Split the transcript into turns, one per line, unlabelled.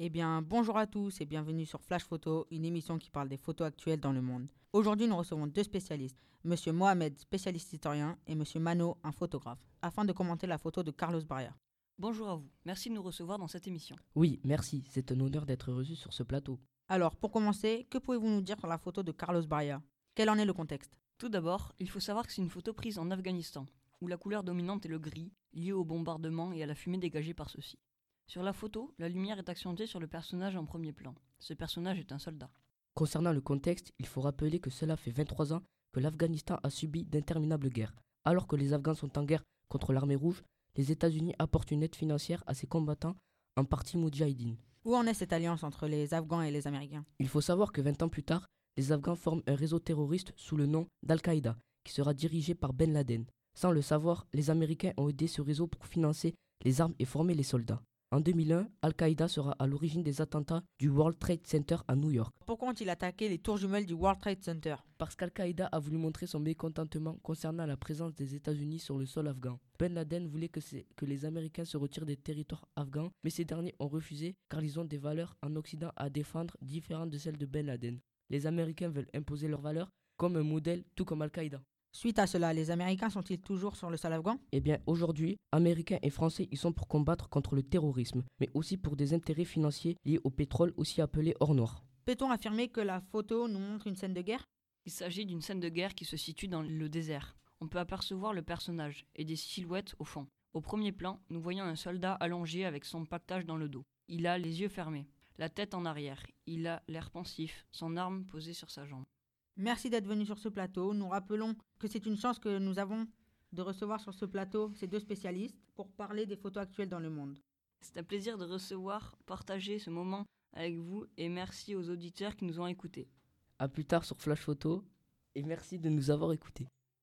Eh bien, bonjour à tous et bienvenue sur Flash Photo, une émission qui parle des photos actuelles dans le monde. Aujourd'hui, nous recevons deux spécialistes, Monsieur Mohamed, spécialiste historien, et Monsieur Mano, un photographe, afin de commenter la photo de Carlos Baria.
Bonjour à vous, merci de nous recevoir dans cette émission.
Oui, merci, c'est un honneur d'être reçu sur ce plateau.
Alors, pour commencer, que pouvez-vous nous dire sur la photo de Carlos Baria Quel en est le contexte?
Tout d'abord, il faut savoir que c'est une photo prise en Afghanistan, où la couleur dominante est le gris, lié au bombardement et à la fumée dégagée par ceux-ci. Sur la photo, la lumière est accentuée sur le personnage en premier plan. Ce personnage est un soldat.
Concernant le contexte, il faut rappeler que cela fait 23 ans que l'Afghanistan a subi d'interminables guerres. Alors que les Afghans sont en guerre contre l'armée rouge, les États-Unis apportent une aide financière à ses combattants, en partie Moudjahidine.
Où en est cette alliance entre les Afghans et les Américains?
Il faut savoir que 20 ans plus tard, les Afghans forment un réseau terroriste sous le nom d'Al-Qaïda, qui sera dirigé par Ben Laden. Sans le savoir, les Américains ont aidé ce réseau pour financer les armes et former les soldats. En 2001, Al-Qaïda sera à l'origine des attentats du World Trade Center à New York.
Pourquoi ont-ils attaqué les tours jumelles du World Trade Center?
Parce qu'Al-Qaïda a voulu montrer son mécontentement concernant la présence des États-Unis sur le sol afghan. Ben Laden voulait que, que, les Américains se retirent des territoires afghans, mais ces derniers ont refusé car ils ont des valeurs en Occident à défendre différentes de celles de Ben Laden. Les Américains veulent imposer leurs valeurs comme un modèle, tout comme Al-Qaïda.
Suite à cela, les Américains sont-ils toujours sur le sol afghan
Eh bien, aujourd'hui, Américains et Français y sont pour combattre contre le terrorisme, mais aussi pour des intérêts financiers liés au pétrole, aussi appelé or noir.
Peut-on affirmer que la photo nous montre une scène de guerre?
Il s'agit d'une scène de guerre qui se situe dans le désert. On peut apercevoir le personnage et des silhouettes au fond. Au premier plan, nous voyons un soldat allongé avec son pactage dans le dos. Il a les yeux fermés, la tête en arrière, il a l'air pensif, son arme posée sur sa jambe.
Merci d'être venu sur ce plateau. Nous rappelons que c'est une chance que nous avons de recevoir sur ce plateau ces deux spécialistes pour parler des photos actuelles dans le monde.
C'est un plaisir de recevoir, partager ce moment avec vous et merci aux auditeurs qui nous ont écoutés.
A plus tard sur Flash Photo et merci de nous avoir écoutés.